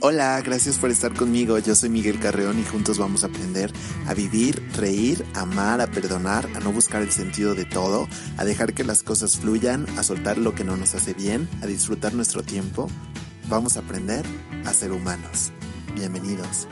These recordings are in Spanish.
Hola, gracias por estar conmigo. Yo soy Miguel Carreón y juntos vamos a aprender a vivir, reír, amar, a perdonar, a no buscar el sentido de todo, a dejar que las cosas fluyan, a soltar lo que no nos hace bien, a disfrutar nuestro tiempo. Vamos a aprender a ser humanos. Bienvenidos.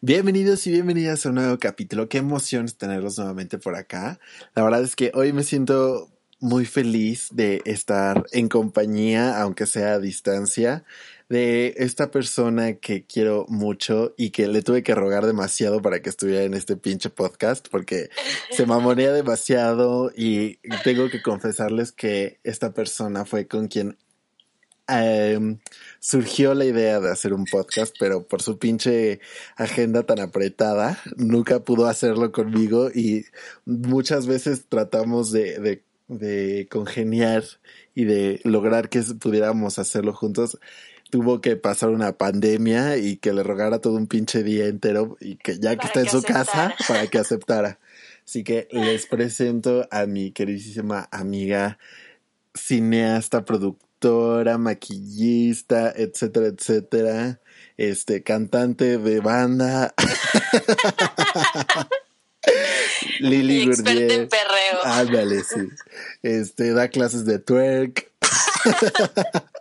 Bienvenidos y bienvenidas a un nuevo capítulo. Qué emoción tenerlos nuevamente por acá. La verdad es que hoy me siento muy feliz de estar en compañía, aunque sea a distancia, de esta persona que quiero mucho y que le tuve que rogar demasiado para que estuviera en este pinche podcast porque se mamonea demasiado y tengo que confesarles que esta persona fue con quien em, surgió la idea de hacer un podcast, pero por su pinche agenda tan apretada, nunca pudo hacerlo conmigo y muchas veces tratamos de, de, de congeniar y de lograr que pudiéramos hacerlo juntos tuvo que pasar una pandemia y que le rogara todo un pinche día entero y que ya que está en su casa para que aceptara. Así que les presento a mi queridísima amiga cineasta, productora, maquillista, etcétera, etcétera, este cantante de banda. Lili Gurdier. Ándale, sí. Este, da clases de twerk.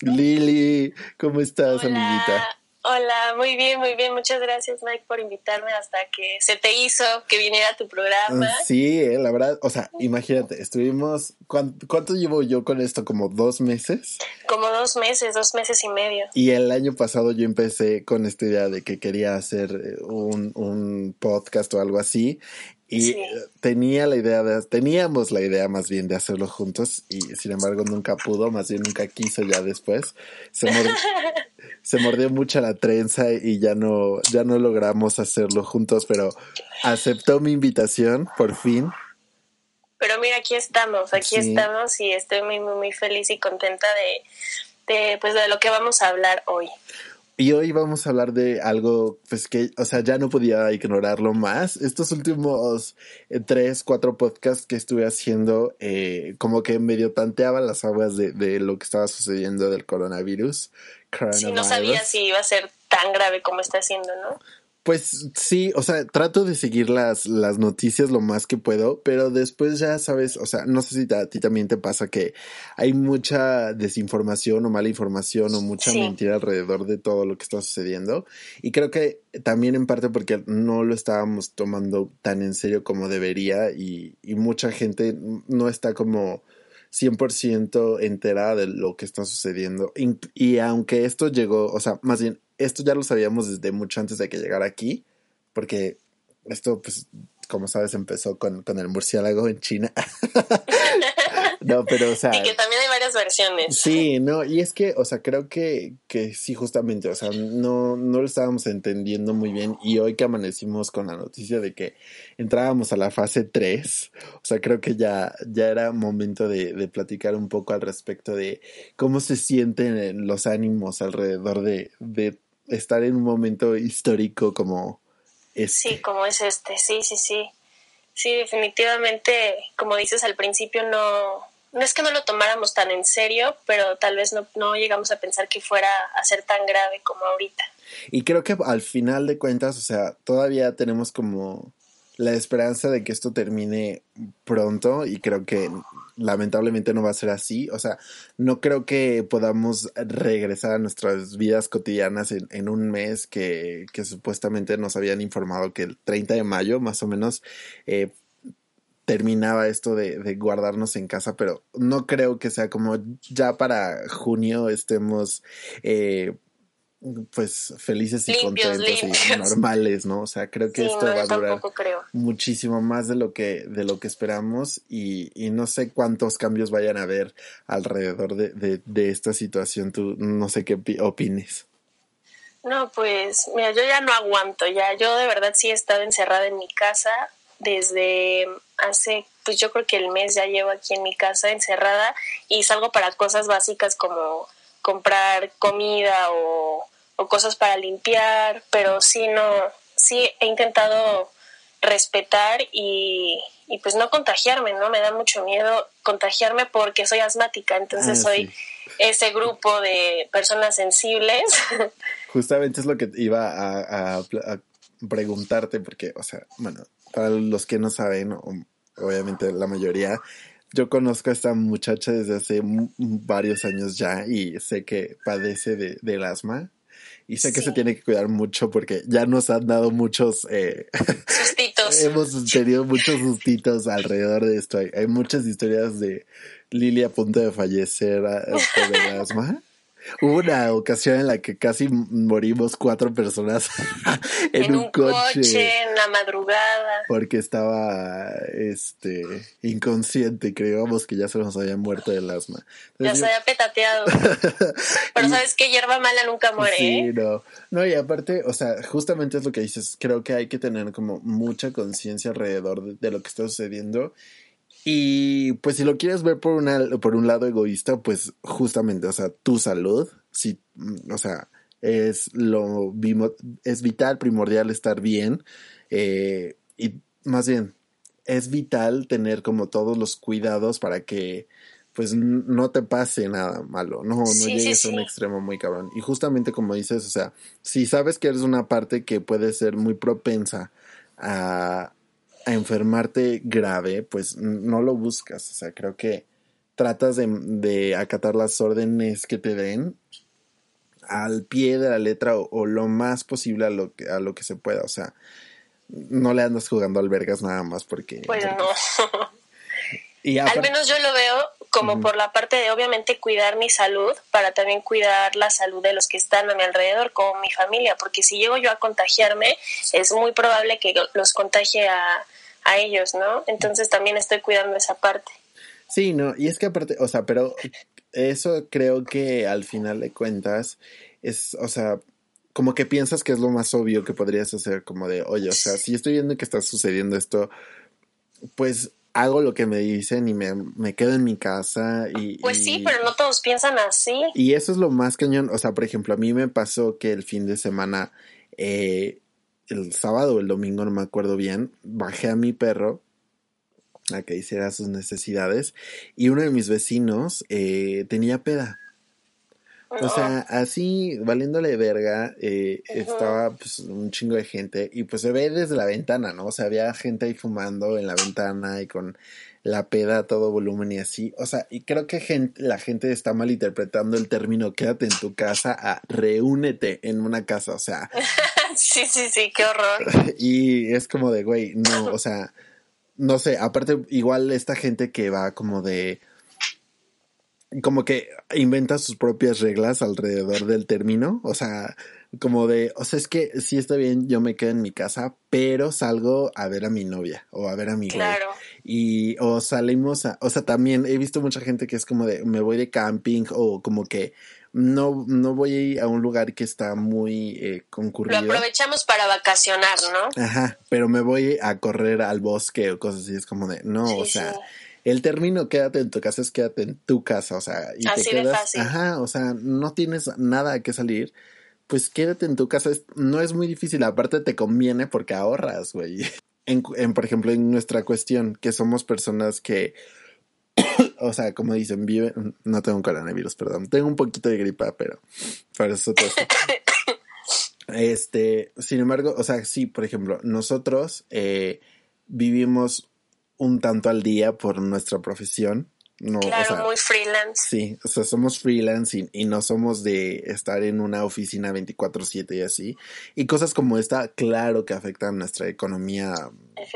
Lili, ¿cómo estás, amiguita? Hola, muy bien, muy bien. Muchas gracias, Mike, por invitarme hasta que se te hizo que viniera a tu programa. Sí, eh, la verdad, o sea, imagínate, estuvimos, ¿cuánto, llevo yo con esto? ¿Como dos meses? Como dos meses, dos meses y medio. Y el año pasado yo empecé con esta idea de que quería hacer eh, un, un podcast o algo así y tenía la idea de, teníamos la idea más bien de hacerlo juntos y sin embargo nunca pudo, más bien nunca quiso ya después. Se, se mordió mucha la trenza y ya no, ya no logramos hacerlo juntos, pero aceptó mi invitación por fin. Pero mira, aquí estamos, aquí estamos y estoy muy, muy, muy feliz y contenta de, de, pues, de lo que vamos a hablar hoy. Y hoy vamos a hablar de algo, pues que, o sea, ya no podía ignorarlo más. Estos últimos eh, tres, cuatro podcasts que estuve haciendo, eh, como que medio tanteaba las aguas de, de, lo que estaba sucediendo del coronavirus. Sí, no sabía si iba a ser tan grave como está siendo, ¿no? Pues sí, o sea, trato de seguir las, las noticias lo más que puedo, pero después ya sabes, o sea, no sé si a ti también te pasa que hay mucha desinformación o mala información o mucha mentira alrededor de todo lo que está sucediendo. Y creo que también en parte porque no lo estábamos tomando tan en serio como debería y, y mucha gente no está como 100% enterada de lo que está sucediendo. Y, y aunque esto llegó, o sea, más bien esto ya lo sabíamos desde mucho antes de que llegara aquí, porque esto, pues, como sabes, empezó con, con el murciélago en China. no, pero, o sea. Y que también hay varias versiones. Sí, no, y es que, o sea, creo que, que sí, justamente, o sea, no, no lo estábamos entendiendo muy bien. Y hoy que amanecimos con la noticia de que entrábamos a la fase 3, o sea, creo que ya, ya era momento de, de platicar un poco al respecto de cómo se sienten los ánimos alrededor de, de estar en un momento histórico como este. Sí, como es este, sí, sí, sí. Sí, definitivamente, como dices al principio, no, no es que no lo tomáramos tan en serio, pero tal vez no, no llegamos a pensar que fuera a ser tan grave como ahorita. Y creo que al final de cuentas, o sea, todavía tenemos como la esperanza de que esto termine pronto y creo que lamentablemente no va a ser así. O sea, no creo que podamos regresar a nuestras vidas cotidianas en, en un mes que, que, supuestamente nos habían informado que el 30 de mayo más o menos eh, terminaba esto de, de, guardarnos en casa, pero no creo que sea como ya para junio estemos... Eh, pues felices y contentos y normales, ¿no? O sea, creo que esto va a durar muchísimo más de lo que de lo que esperamos y, y, no sé cuántos cambios vayan a haber alrededor de, de, de esta situación. Tú no sé qué opines. No, pues mira, yo ya no aguanto, ya yo de verdad sí he estado encerrada en mi casa desde hace, pues yo creo que el mes ya llevo aquí en mi casa encerrada y salgo para cosas básicas como comprar comida o, cosas para limpiar, pero sí no, sí he intentado respetar y, y, pues no contagiarme, ¿no? Me da mucho miedo contagiarme porque soy asmática, entonces ah, soy ese grupo de personas sensibles. Justamente es lo que iba a, preguntarte, porque, o sea, bueno, para los que no saben, obviamente la mayoría, yo conozco a esta muchacha desde hace varios años ya y sé que padece de, del asma. Y sé que se tiene que cuidar mucho porque ya nos han dado muchos... Eh, sustitos. hemos tenido muchos sustitos alrededor de esto. Hay, muchas historias de Lili a punto de fallecer por el asma. Hubo una ocasión en la que casi morimos cuatro personas en, un, coche, en la madrugada. Porque estaba este inconsciente y creíamos que ya se nos había muerto del asma. ya se había petateado. Pero sabes que hierba mala nunca muere. Sí, ¿eh? no. No, y aparte, o sea, justamente es lo que dices. Creo que hay que tener como mucha conciencia alrededor de lo que está sucediendo y pues si lo quieres ver por, una, por un lado egoísta, pues justamente, o sea, tu salud, si, mm, o sea, es lo es vital, primordial estar bien. Eh, y más bien, es vital tener como todos los cuidados para que pues no te pase nada malo, no, no llegues a un extremo muy cabrón. Y justamente como dices, o sea, si sabes que eres una parte que puede ser muy propensa a, a enfermarte grave, pues no lo buscas. O sea, creo que tratas de, acatar las órdenes que te den al pie de la letra o, lo más posible a lo, que, a lo que se pueda. O sea, no le andas jugando albergas nada más porque... Pues no. al menos yo lo veo como por la parte de obviamente cuidar mi salud para también cuidar la salud de los que están a mi alrededor, como mi familia, porque si llego yo a contagiarme, es muy probable que los contagie a, a ellos, ¿no? Entonces también estoy cuidando esa parte. Sí, no, y es que aparte, o sea, pero eso creo que al final de cuentas es, o sea, como que piensas que es lo más obvio que podrías hacer, como de, oye, o sea, si estoy viendo que está sucediendo esto, pues hago lo que me dicen y me, quedo en mi casa y... Pues sí, pero no todos piensan así. Y eso es lo más cañón, o sea, por ejemplo, a mí me pasó que el fin de semana eh, el sábado o el domingo, no me acuerdo bien, bajé a mi perro a que hiciera sus necesidades y uno de mis vecinos eh, tenía peda. O sea, así, valiéndole verga, eh, estaba pues un chingo de gente y pues se ve desde la ventana, ¿no? O sea, había gente ahí fumando en la ventana y con la peda a todo volumen y así. O sea, y creo que gente, la gente está malinterpretando el término quédate en tu casa a reúnete en una casa. O sea. sí, sí, sí, qué horror. y es como de, güey, no, o sea, no sé, aparte, igual esta gente que va como de como que inventa sus propias reglas alrededor del término, o sea, como de, o sea, es que sí está bien, yo me quedo en mi casa, pero salgo a ver a mi novia o a ver a mi claro. Y o salimos a, o sea, también he visto mucha gente que es como de, me voy de camping o como que no, no voy a un lugar que está muy eh, concurrido. Lo aprovechamos para vacacionar, ¿no? Ajá, pero me voy a correr al bosque o cosas así, es como de, no, o sea, el término quédate en tu casa es quédate en tu casa, o sea, y te quedas, ajá, o sea, no tienes nada que salir, pues quédate en tu casa, no es muy difícil, aparte te conviene porque ahorras, güey. En, en, por ejemplo, en nuestra cuestión, que somos personas que, o sea, como dicen, vive, no tengo coronavirus, perdón, tengo un poquito de gripa, pero para eso todo Este, sin embargo, o sea, sí, por ejemplo, nosotros eh, vivimos un tanto al día por nuestra profesión. No, claro, muy freelance. Sí, o sea, somos freelance y, no somos de estar en una oficina 24/7 y así. Y cosas como esta, claro que afectan nuestra economía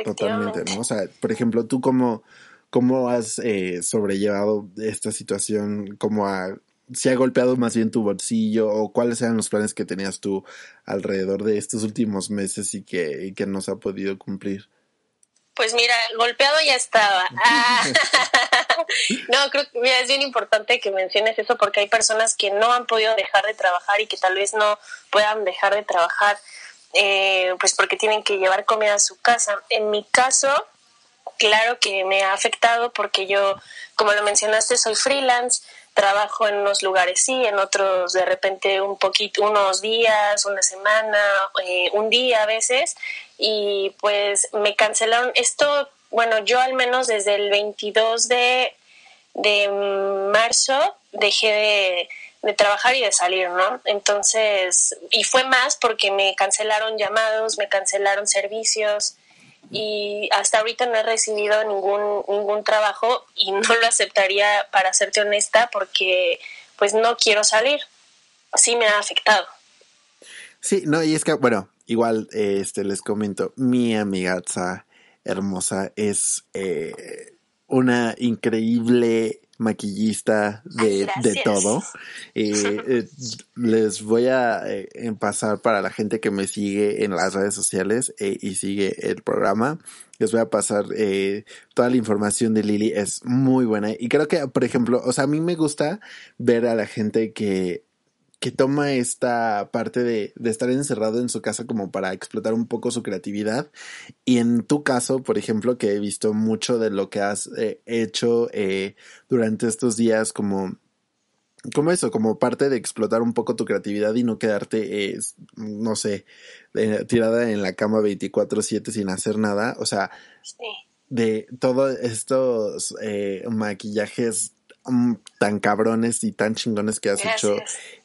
totalmente, ¿no? O sea, por ejemplo, tú cómo, cómo has eh, sobrellevado esta situación, cómo ha si ha golpeado más bien tu bolsillo o cuáles eran los planes que tenías tú alrededor de estos últimos meses y que, y que no se ha podido cumplir. Pues mira, golpeado ya estaba. Ah. no, creo que es bien importante que menciones eso porque hay personas que no han podido dejar de trabajar y que tal vez no puedan dejar de trabajar eh, pues porque tienen que llevar comida a su casa. En mi caso, claro que me ha afectado porque yo, como lo mencionaste, soy freelance, trabajo en unos lugares sí, en otros de repente un poquito, unos días, una semana, eh, un día a veces, y pues me cancelaron. Esto, bueno, yo al menos desde el 22 de, de marzo dejé de, de trabajar y de salir, ¿no? Entonces, y fue más porque me cancelaron llamados, me cancelaron servicios, y hasta ahorita no he recibido ningún ningún trabajo y no lo aceptaría para serte honesta porque pues no quiero salir. Sí me ha afectado. Sí, no, y es que, bueno, igual este les comento, mi amiga hermosa es eh, una increíble maquillista de, de todo. Eh, eh, les voy a eh, pasar para la gente que me sigue en las redes sociales y sigue el programa. Les voy a pasar toda la información de Lili. Es muy buena. Y creo que, por ejemplo, o sea, a mí me gusta ver a la gente que que toma esta parte de, de, estar encerrado en su casa como para explotar un poco su creatividad. Y en tu caso, por ejemplo, que he visto mucho de lo que has eh, hecho eh, durante estos días como... Como eso, como parte de explotar un poco tu creatividad y no quedarte, eh, no sé, tirada en la cama 24/7 sin hacer nada. O sea, de todos estos maquillajes tan cabrones y tan chingones que has hecho.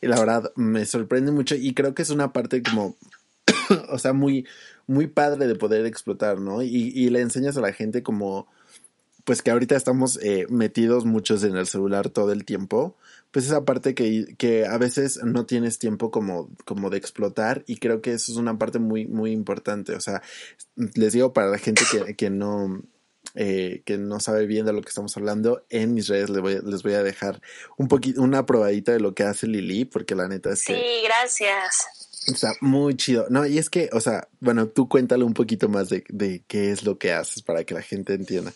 Y la verdad me sorprende mucho y creo que es una parte como, o sea, muy, muy padre de poder explotar, ¿no? Y, y le enseñas a la gente como, pues que ahorita estamos eh, metidos muchos en el celular todo el tiempo, pues esa parte que, que a veces no tienes tiempo como, como de explotar y creo que eso es una parte muy, muy importante. O sea, les digo para la gente que, que no, eh, que no sabe bien de lo que estamos hablando, en mis redes les voy, les voy a dejar un poquito, una probadita de lo que hace Lili, porque la neta es que. Sí, gracias. Está muy chido. No, y es que, o sea, bueno, tú cuéntale un poquito más de, de qué es lo que haces para que la gente entienda.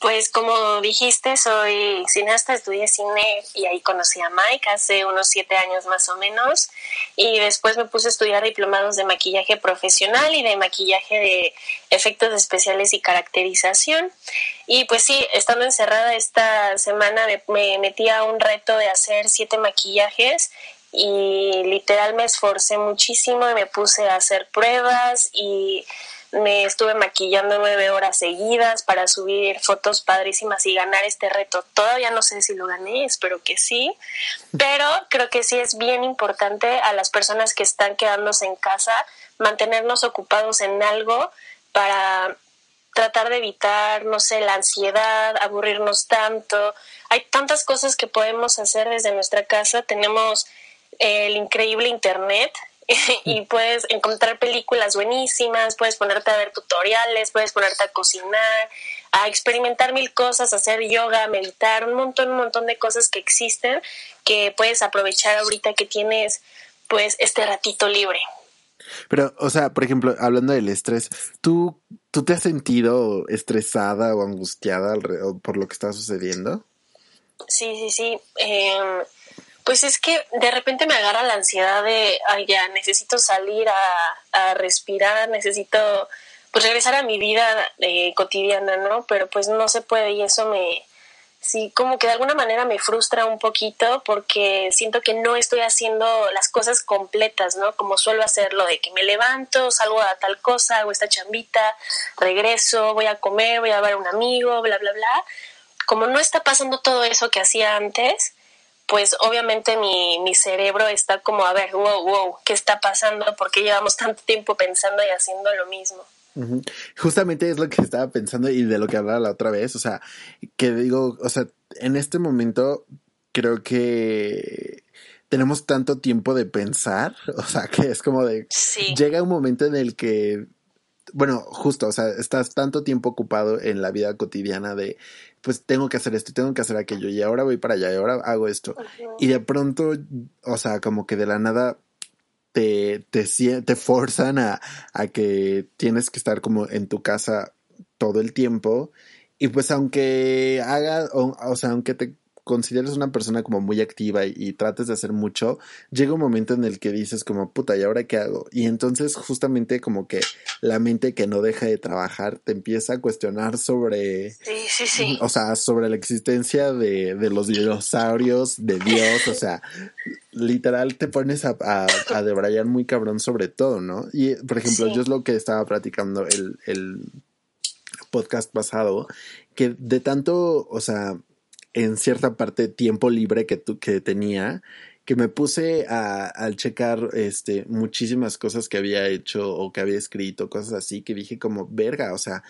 Pues como dijiste, soy cineasta, estudié cine y ahí conocí a Mike hace unos siete años más o menos. Y después me puse a estudiar diplomados de maquillaje profesional y de maquillaje de efectos especiales y caracterización. Y pues sí, estando encerrada esta semana me, metí a un reto de hacer siete maquillajes y literal me esforcé muchísimo y me puse a hacer pruebas y me estuve maquillando nueve horas seguidas para subir fotos padrísimas y ganar este reto. Todavía no sé si lo gané, espero que sí, pero creo que sí es bien importante a las personas que están quedándose en casa mantenernos ocupados en algo para tratar de evitar, no sé, la ansiedad, aburrirnos tanto. Hay tantas cosas que podemos hacer desde nuestra casa. Tenemos el increíble Internet y puedes encontrar películas buenísimas, puedes ponerte a ver tutoriales, puedes ponerte a cocinar, a experimentar mil cosas, hacer yoga, meditar, un montón, un montón de cosas que existen que puedes aprovechar ahorita que tienes pues este ratito libre. Pero, o sea, por ejemplo, hablando del estrés, ¿tú, ¿tú te has sentido estresada o angustiada por lo que está sucediendo? Sí, sí, sí. Eh, pues es que de repente me agarra la ansiedad de, ay, ya, necesito salir a, respirar, necesito pues regresar a mi vida eh, cotidiana, ¿no? Pero pues no se puede y eso me, sí, como que de alguna manera me frustra un poquito porque siento que no estoy haciendo las cosas completas, ¿no? Como suelo hacerlo, de que me levanto, salgo a tal cosa, hago esta chambita, regreso, voy a comer, voy a ver a un amigo, bla, bla, bla. Como no está pasando todo eso que hacía antes, pues obviamente mi, mi cerebro está como, a ver, wow, wow, ¿qué está pasando? ¿Por qué llevamos tanto tiempo pensando y haciendo lo mismo? Justamente es lo que estaba pensando y de lo que hablaba la otra vez, o sea, que digo, o sea, en este momento creo que tenemos tanto tiempo de pensar, o sea, que es como de... Llega un momento en el que bueno, justo, o sea, estás tanto tiempo ocupado en la vida cotidiana de, pues tengo que hacer esto, tengo que hacer aquello, y ahora voy para allá, y ahora hago esto. Y de pronto, o sea, como que de la nada te, te, te forzan a, a que tienes que estar como en tu casa todo el tiempo. Y pues aunque haga, o, o sea, aunque te consideres una persona como muy activa y, trates de hacer mucho, llega un momento en el que dices como, puta, ¿y ahora qué hago? Y entonces justamente como que la mente que no deja de trabajar te empieza a cuestionar sobre, sí, sí, sí. o sea, sobre la existencia de, de los dinosaurios, de Dios, o sea, literal te pones a, a, debrayar muy cabrón sobre todo, ¿no? Y, por ejemplo, yo es lo que estaba platicando el, el podcast pasado, que de tanto, o sea, en cierta parte tiempo libre que, tu, que tenía, que me puse a, a, checar este, muchísimas cosas que había hecho o que había escrito, cosas así, que dije como, verga, o sea,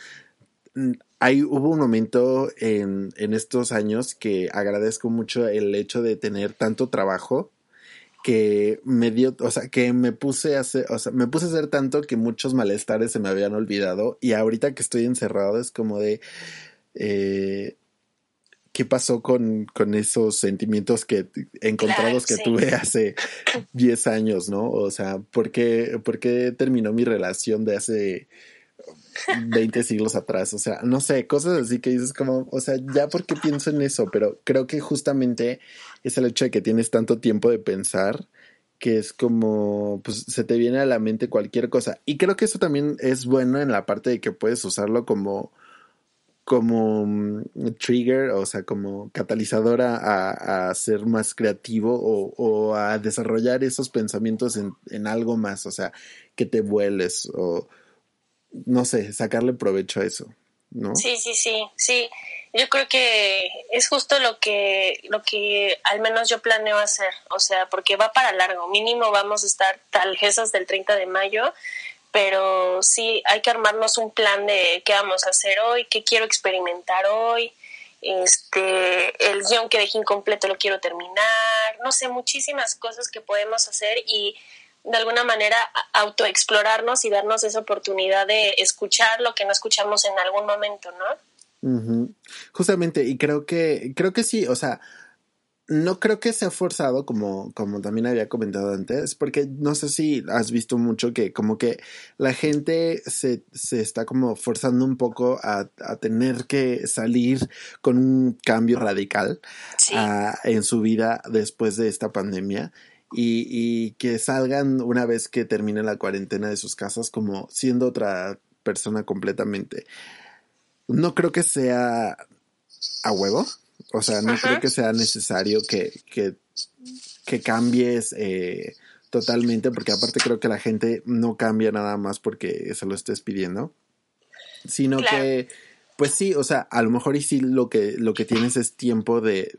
hay, hubo un momento en, en estos años que agradezco mucho el hecho de tener tanto trabajo que me dio, o sea, que me puse a hacer, o sea, me puse a hacer tanto que muchos malestares se me habían olvidado y ahorita que estoy encerrado es como de, eh, qué pasó con, con esos sentimientos que encontrados que tuve hace 10 años, ¿no? O sea, ¿por qué, ¿por qué terminó mi relación de hace 20 siglos atrás? O sea, no sé, cosas así que dices como, o sea, ya porque pienso en eso, pero creo que justamente es el hecho de que tienes tanto tiempo de pensar que es como, pues se te viene a la mente cualquier cosa. Y creo que eso también es bueno en la parte de que puedes usarlo como como mm, trigger, o sea, como catalizadora a, a ser más creativo o, o, a desarrollar esos pensamientos en, en, algo más, o sea, que te vueles o, no sé, sacarle provecho a eso, ¿no? Sí, sí, sí, sí. Yo creo que es justo lo que, lo que al menos yo planeo hacer, o sea, porque va para largo, mínimo vamos a estar tal tal del 30 de mayo pero sí hay que armarnos un plan de qué vamos a hacer hoy, qué quiero experimentar hoy, este, el guion que dejé incompleto lo quiero terminar, no sé, muchísimas cosas que podemos hacer y de alguna manera autoexplorarnos y darnos esa oportunidad de escuchar lo que no escuchamos en algún momento, ¿no? Justamente, y creo que, creo que sí, o sea, no creo que sea forzado, como, como también había comentado antes, porque no sé si has visto mucho que como que la gente se, se está como forzando un poco a, a tener que salir con un cambio radical en su vida después de esta pandemia. Y, y que salgan una vez que termine la cuarentena de sus casas como siendo otra persona completamente. No creo que sea a huevo, o sea, no creo que sea necesario que, que, que cambies eh, totalmente, porque aparte creo que la gente no cambia nada más porque se lo estés pidiendo, sino que, pues sí, o sea, a lo mejor y sí lo que, lo que tienes es tiempo de,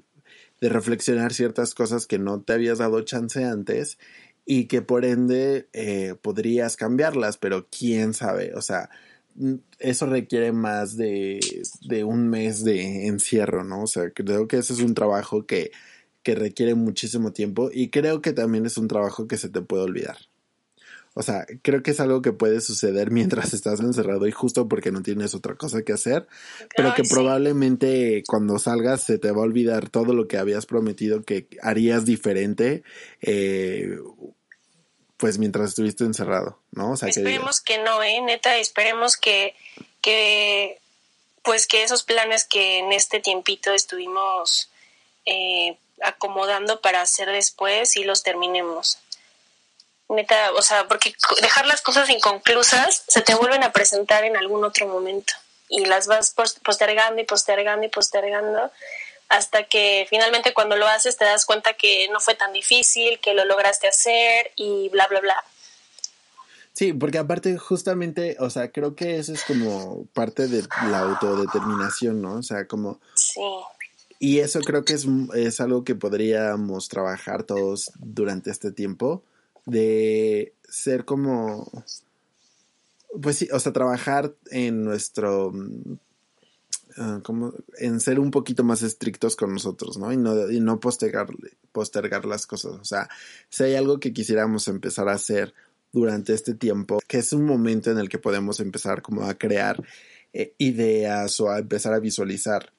de reflexionar ciertas cosas que no te habías dado chance antes y que por ende eh, podrías cambiarlas, pero quién sabe, o sea, eso requiere más de, de, un mes de encierro, ¿no? O sea, creo que ese es un trabajo que, que requiere muchísimo tiempo y creo que también es un trabajo que se te puede olvidar. O sea, creo que es algo que puede suceder mientras estás encerrado y justo porque no tienes otra cosa que hacer, pero que probablemente cuando salgas se te va a olvidar todo lo que habías prometido que harías diferente eh, pues mientras estuviste encerrado, ¿no? Esperemos que, no, ¿eh? Neta, esperemos que, que, pues que esos planes que en este tiempito estuvimos eh, acomodando para hacer después y los terminemos. Neta, o sea, porque dejar las cosas inconclusas se te vuelven a presentar en algún otro momento y las vas postergando y postergando y postergando hasta que finalmente cuando lo haces te das cuenta que no fue tan difícil, que lo lograste hacer y bla, bla, bla. Sí, porque aparte justamente, o sea, creo que eso es como parte de la autodeterminación, ¿no? O sea, como... Sí. Y eso creo que es, es algo que podríamos trabajar todos durante este tiempo, de ser como... Pues sí, o sea, trabajar en nuestro Ah, como en ser un poquito más estrictos con nosotros, ¿no? Y no, y no postergar, postergar las cosas. O sea, si hay algo que quisiéramos empezar a hacer durante este tiempo, que es un momento en el que podemos empezar como a crear eh, ideas o a empezar a visualizar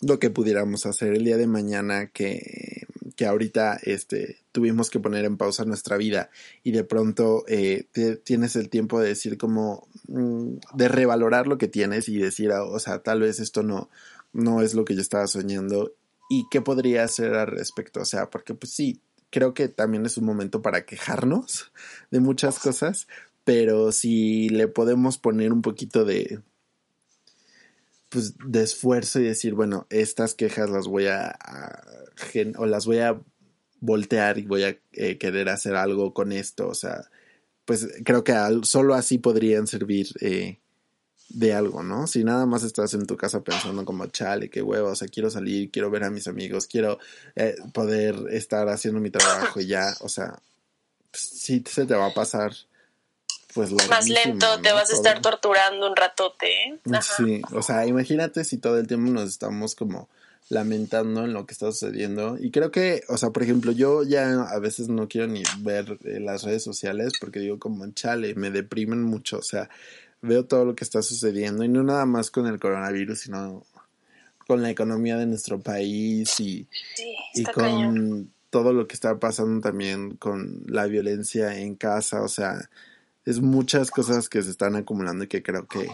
lo que pudiéramos hacer el día de mañana que, que ahorita este, tuvimos que poner en pausa nuestra vida y de pronto eh, tienes el tiempo de decir como mm, de revalorar lo que tienes y decir, ah, o sea, tal vez esto no, no es lo que yo estaba soñando y qué podría hacer al respecto, o sea, porque pues sí, creo que también es un momento para quejarnos de muchas cosas, pero si le podemos poner un poquito de, pues, de esfuerzo y decir, bueno, estas quejas las voy a, o las voy a voltear y voy a eh, querer hacer algo con esto, o sea, pues creo que solo así podrían servir eh, de algo, ¿no? Si nada más estás en tu casa pensando como, chale, qué huevo, o sea, quiero salir, quiero ver a mis amigos, quiero eh, poder estar haciendo mi trabajo y ya, o sea, pues, sí se te va a pasar pues más lento, te vas a estar torturando un ratote. ¿eh? Sí, o sea, imagínate si todo el tiempo nos estamos como lamentando en lo que está sucediendo. Y creo que, o sea, por ejemplo, yo ya a veces no quiero ni ver eh, las redes sociales porque digo como, chale, me deprimen mucho, o sea, veo todo lo que está sucediendo y no nada más con el coronavirus, sino con la economía de nuestro país y, y con todo lo que está pasando también con la violencia en casa, o sea, es muchas cosas que se están acumulando y que creo que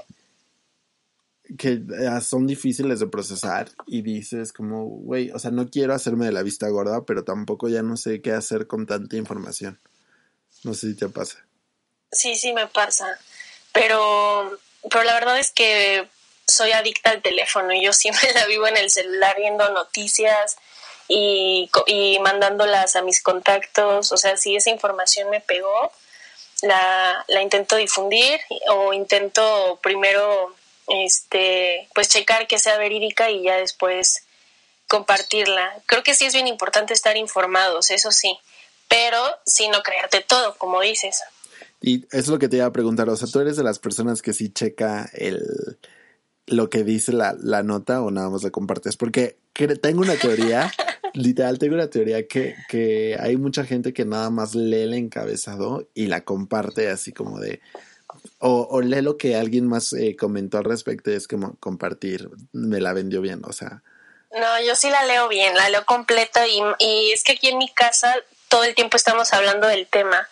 que eh, son difíciles de procesar y dices como, güey, o sea, no quiero hacerme de la vista gorda, pero tampoco ya no sé qué hacer con tanta información. No sé si te pasa. Sí, sí me pasa, pero, pero la verdad es que soy adicta al teléfono y yo siempre la vivo en el celular viendo noticias y, y mandándolas a mis contactos, o sea, si esa información me pegó, la, la intento difundir o intento primero este pues checar que sea verídica y ya después compartirla. Creo que sí es bien importante estar informados, eso sí, pero sin no creerte todo, como dices. Y es lo que te iba a preguntar, o sea, tú eres de las personas que sí checa el lo que dice la, la nota o nada más la compartes, porque tengo una teoría literal tengo una teoría que, que hay mucha gente que nada más lee el encabezado y la comparte así como de... O, o lee lo que alguien más eh, comentó al respecto y es como compartir, me la vendió bien, o sea... No, yo sí la leo bien, la leo completa y, y es que aquí en mi casa todo el tiempo estamos hablando del tema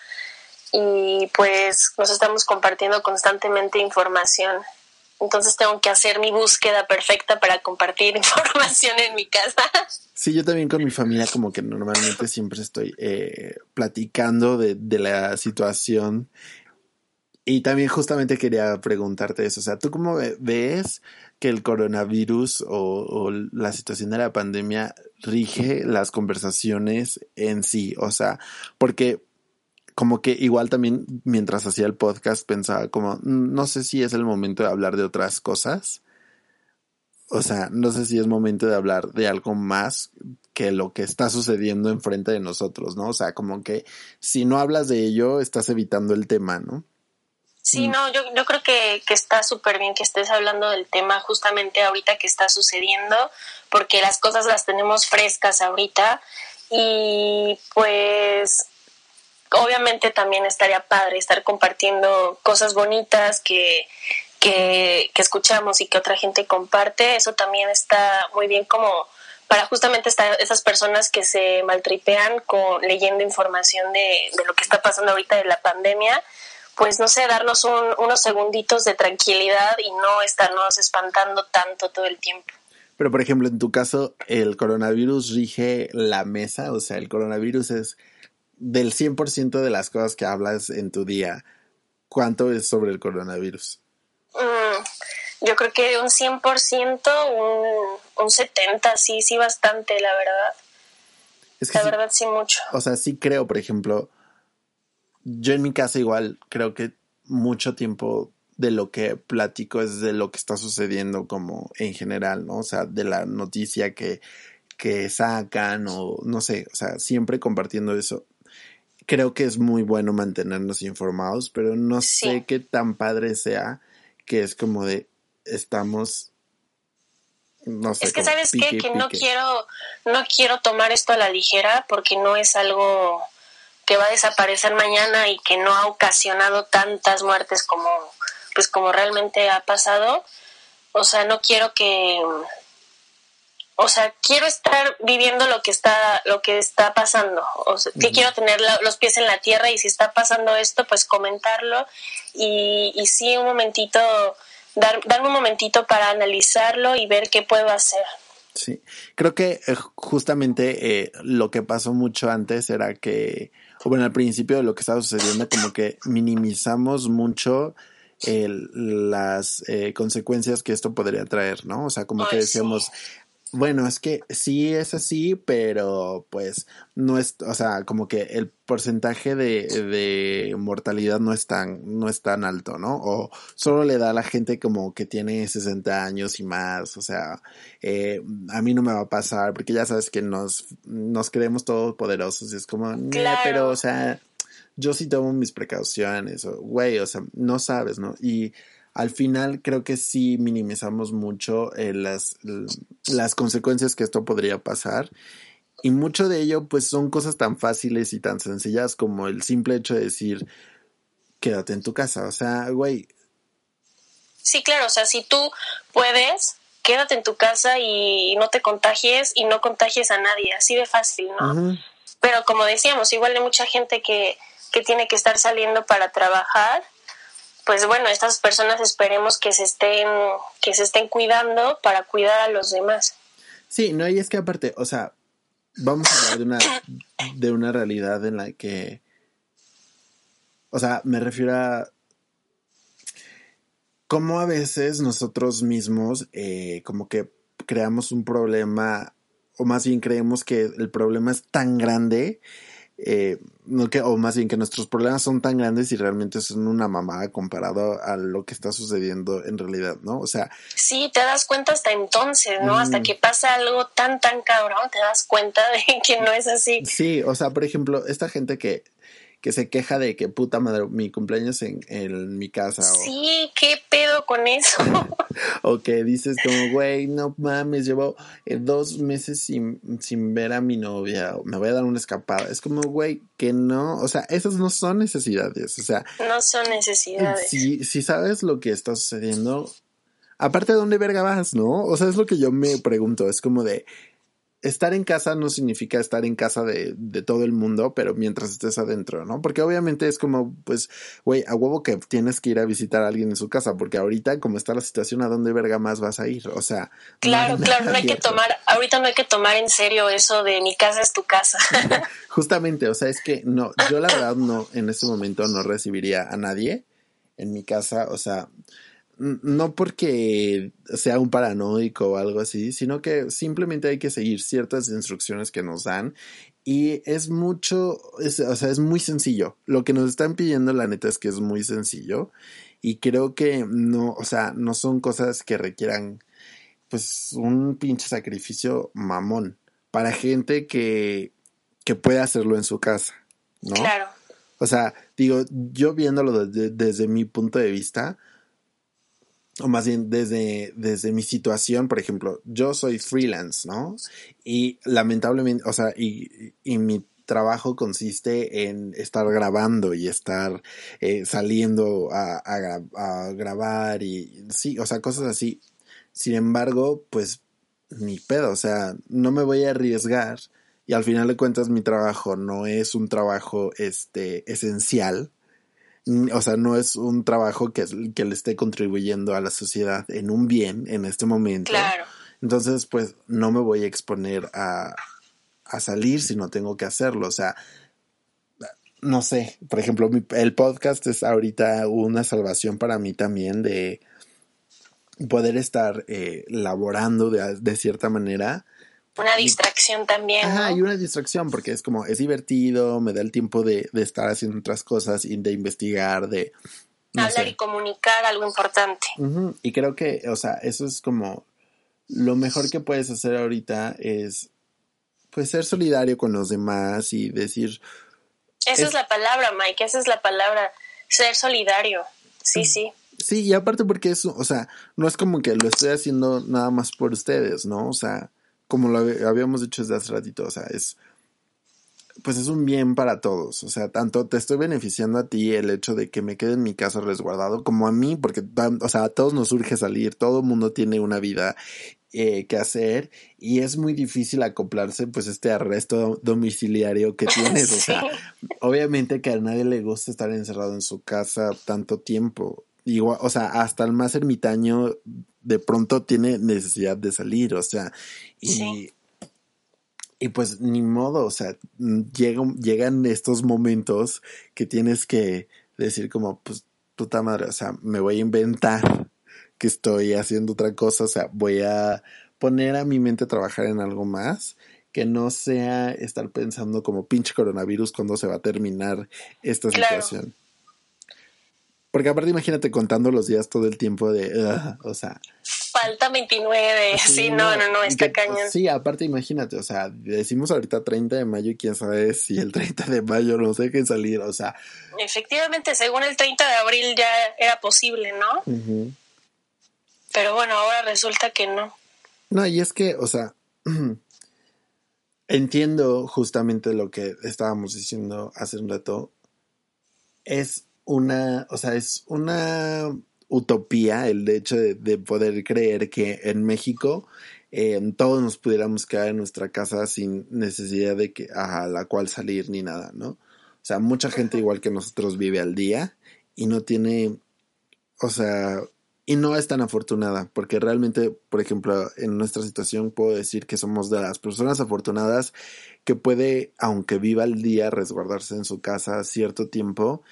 y pues nos estamos compartiendo constantemente información. Entonces tengo que hacer mi búsqueda perfecta para compartir información en mi casa. Sí, yo también con mi familia como que normalmente siempre estoy eh, platicando de, de, la situación. Y también justamente quería preguntarte eso, o sea, ¿tú cómo ves que el coronavirus o, la situación de la pandemia rige las conversaciones en sí? O sea, porque como que igual también mientras hacía el podcast pensaba como, no sé si es el momento de hablar de otras cosas. O sea, no sé si es momento de hablar de algo más que lo que está sucediendo enfrente de nosotros, ¿no? O sea, como que si no hablas de ello, estás evitando el tema, ¿no? Sí, mm. no, yo, yo creo que, que está súper bien que estés hablando del tema justamente ahorita que está sucediendo, porque las cosas las tenemos frescas ahorita y pues obviamente también estaría padre estar compartiendo cosas bonitas que, que, escuchamos y que otra gente comparte. Eso también está muy bien como para justamente estar esas personas que se maltripean con leyendo información de, de, lo que está pasando ahorita de la pandemia, pues no sé, darnos unos segunditos de tranquilidad y no estarnos espantando tanto todo el tiempo. Pero por ejemplo, en tu caso, el coronavirus rige la mesa, o sea, el coronavirus es del 100% de las cosas que hablas en tu día, ¿cuánto es sobre el coronavirus? Mm, yo creo que un 100%, un, un 70%, sí, sí, bastante, la verdad. la verdad, sí, mucho. O sea, sí creo, por ejemplo, yo en mi casa igual creo que mucho tiempo de lo que platico es de lo que está sucediendo como en general, ¿no? O sea, de la noticia que, que sacan o no sé, o sea, siempre compartiendo eso creo que es muy bueno mantenernos informados, pero no sé qué tan padre sea que es como de estamos no sé. Es que sabes que no quiero no quiero tomar esto a la ligera porque no es algo que va a desaparecer mañana y que no ha ocasionado tantas muertes como pues como realmente ha pasado. O sea, no quiero que o sea, quiero estar viviendo lo que está, lo que está pasando. O sea, que quiero tener los pies en la tierra y si está pasando esto, pues comentarlo y, y sí un momentito, dar, darme un momentito para analizarlo y ver qué puedo hacer. Sí, creo que eh, justamente eh, lo que pasó mucho antes era que, bueno, al principio de lo que estaba sucediendo, como que minimizamos mucho las eh, consecuencias que esto podría traer, ¿no? O sea, como que decíamos, bueno, es que sí es así, pero pues no es, o sea, como que el porcentaje de, de, mortalidad no es tan, no es tan alto, ¿no? O solo le da a la gente como que tiene 60 años y más, o sea, eh, a mí no me va a pasar, porque ya sabes que nos, nos creemos todos poderosos y es como, pero, o sea, yo sí tomo mis precauciones, o, güey, o sea, no sabes, ¿no? Y al final creo que sí minimizamos mucho eh, las, las consecuencias que esto podría pasar. Y mucho de ello, pues son cosas tan fáciles y tan sencillas como el simple hecho de decir, quédate en tu casa. O sea, güey. Sí, claro, o sea, si tú puedes, quédate en tu casa y no te contagies y no contagies a nadie, así de fácil, ¿no? Pero como decíamos, igual hay mucha gente que, que tiene que estar saliendo para trabajar pues bueno, estas personas esperemos que se estén, que se estén cuidando para cuidar a los demás. Sí, no, y es que aparte, o sea, vamos a hablar de una, de una realidad en la que, o sea, me refiero a cómo a veces nosotros mismos, eh, como que creamos un problema, o más bien creemos que el problema es tan grande eh, no que, o más bien que nuestros problemas son tan grandes y realmente son una mamada comparado a lo que está sucediendo en realidad, ¿no? O sea. Sí, te das cuenta hasta entonces, ¿no? Hasta mm. que pasa algo tan, tan cabrón, te das cuenta de que no es así. Sí, o sea, por ejemplo, esta gente que que se queja de que puta madre, mi cumpleaños en, en mi casa. Sí, qué pedo con eso. o que dices como, güey, no mames, llevo eh, dos meses sin, sin ver a mi novia, me voy a dar una escapada. Es como, güey, que no, o sea, esas no son necesidades, o sea. No son necesidades. Si, si sabes lo que está sucediendo, aparte de dónde verga vas, ¿no? O sea, es lo que yo me pregunto, es como de, estar en casa no significa estar en casa de, de, todo el mundo, pero mientras estés adentro, ¿no? Porque obviamente es como, pues, güey, a huevo que tienes que ir a visitar a alguien en su casa, porque ahorita, como está la situación, ¿a dónde verga más vas a ir? O sea. Claro, claro, no hay que tomar, ahorita no hay que tomar en serio eso de mi casa es tu casa. Justamente, o sea, es que no, yo la verdad no, en este momento no recibiría a nadie en mi casa, o sea, no porque sea un paranoico o algo así, sino que simplemente hay que seguir ciertas instrucciones que nos dan y es mucho, o sea, es muy sencillo. Lo que nos están pidiendo, la neta, es que es muy sencillo y creo que no, o sea, no son cosas que requieran pues un pinche sacrificio mamón para gente que, que puede hacerlo en su casa, ¿no? Claro. O sea, digo, yo viéndolo desde mi punto de vista, o más bien desde, desde mi situación, por ejemplo, yo soy freelance, ¿no? Y lamentablemente, o sea, y, y mi trabajo consiste en estar grabando y estar eh, saliendo a, grabar y sí, o sea, cosas así. Sin embargo, pues ni pedo, o sea, no me voy a arriesgar y al final de cuentas mi trabajo no es un trabajo este esencial o sea, no es un trabajo que, que le esté contribuyendo a la sociedad en un bien en este momento. Claro. Entonces, pues no me voy a exponer a, a salir si no tengo que hacerlo. O sea, no sé, por ejemplo, el podcast es ahorita una salvación para mí también de poder estar eh, laborando de, de, cierta manera una distracción también. Ajá, y una distracción porque es como, es divertido, me da el tiempo de, de estar haciendo otras cosas y de investigar, de... Hablar y comunicar algo importante. Y creo que, o sea, eso es como lo mejor que puedes hacer ahorita es, pues, ser solidario con los demás y decir... Esa es, la palabra, Mike, esa es la palabra, ser solidario. Sí, sí. Sí, y aparte porque eso, o sea, no es como que lo estoy haciendo nada más por ustedes, ¿no? O sea, como lo habíamos dicho desde hace ratito, o sea, es pues es un bien para todos. O sea, tanto te estoy beneficiando a ti el hecho de que me quede en mi casa resguardado, como a mí, porque, o sea, a todos nos surge salir, todo el mundo tiene una vida eh, que hacer y es muy difícil acoplarse pues este arresto domiciliario que tienes. O sea, obviamente que a nadie le gusta estar encerrado en su casa tanto tiempo. Igual, o sea, hasta el más ermitaño de pronto tiene necesidad de salir, o sea, y, y pues ni modo, o sea, llegan, llegan estos momentos que tienes que decir como, pues, puta madre, o sea, me voy a inventar que estoy haciendo otra cosa, o sea, voy a poner a mi mente a trabajar en algo más que no sea estar pensando como pinche coronavirus cuando se va a terminar esta situación. Porque aparte imagínate contando los días todo el tiempo de, o sea, falta 29. Sí, no, no, no, está cañón. Sí, aparte imagínate, o sea, decimos ahorita 30 de mayo y quién sabe si el 30 de mayo nos dejen salir, o sea. Efectivamente, según el 30 de abril ya era posible, ¿no? Pero bueno, ahora resulta que no. No, y es que, o sea, entiendo justamente lo que estábamos diciendo hace un rato. Es una, o sea, es una utopía el hecho de, poder creer que en México eh, todos nos pudiéramos quedar en nuestra casa sin necesidad de que a la cual salir ni nada, ¿no? O sea, mucha gente igual que nosotros vive al día y no tiene, o sea, y no es tan afortunada, porque realmente, por ejemplo, en nuestra situación puedo decir que somos de las personas afortunadas que puede, aunque viva al día, resguardarse en su casa cierto tiempo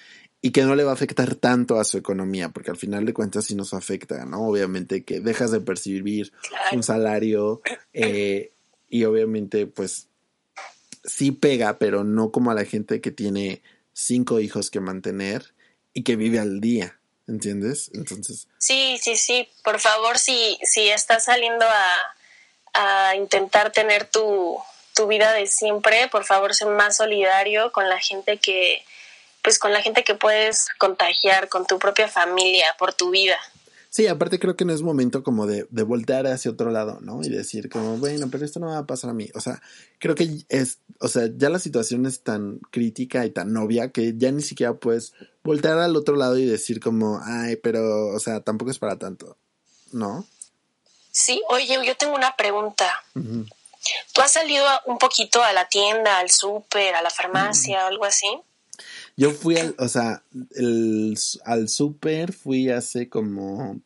y que no le va a afectar tanto a su economía, porque al final de cuentas sí nos afecta, ¿no? Obviamente que dejas de percibir un salario eh, y obviamente pues sí pega, pero no como a la gente que tiene cinco hijos que mantener y que vive al día, ¿entiendes? Entonces... Sí, sí, sí, por favor, si, si estás saliendo a, a intentar tener tu, tu vida de siempre, por favor, sé más solidario con la gente que pues con la gente que puedes contagiar, con tu propia familia, por tu vida. Sí, aparte creo que no es momento como de, de voltear hacia otro lado, ¿no? Y decir como, bueno, pero esto no va a pasar a mí. O sea, creo que es, o sea, ya la situación es tan crítica y tan obvia que ya ni siquiera puedes voltear al otro lado y decir como, ay, pero, o sea, tampoco es para tanto, ¿no? Sí, oye, yo tengo una pregunta. ¿Tú has salido un poquito a la tienda, al súper, a la farmacia, o algo así? Yo fui al, o sea, el, al súper fui hace como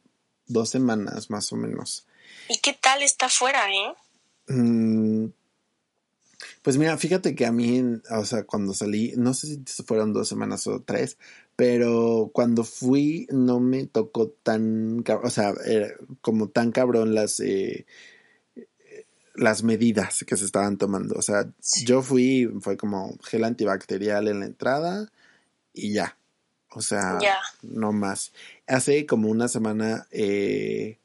dos semanas más o menos. ¿Y qué tal está afuera, eh? Mm, pues mira, fíjate que a mí, o sea, cuando salí, no sé si fueron dos semanas o tres, pero cuando fui no me tocó tan, o sea, como tan cabrón las, eh, las medidas que se estaban tomando. O sea, yo fui, fue como gel antibacterial en la entrada y ya. O sea, no más. Hace como una semana eh,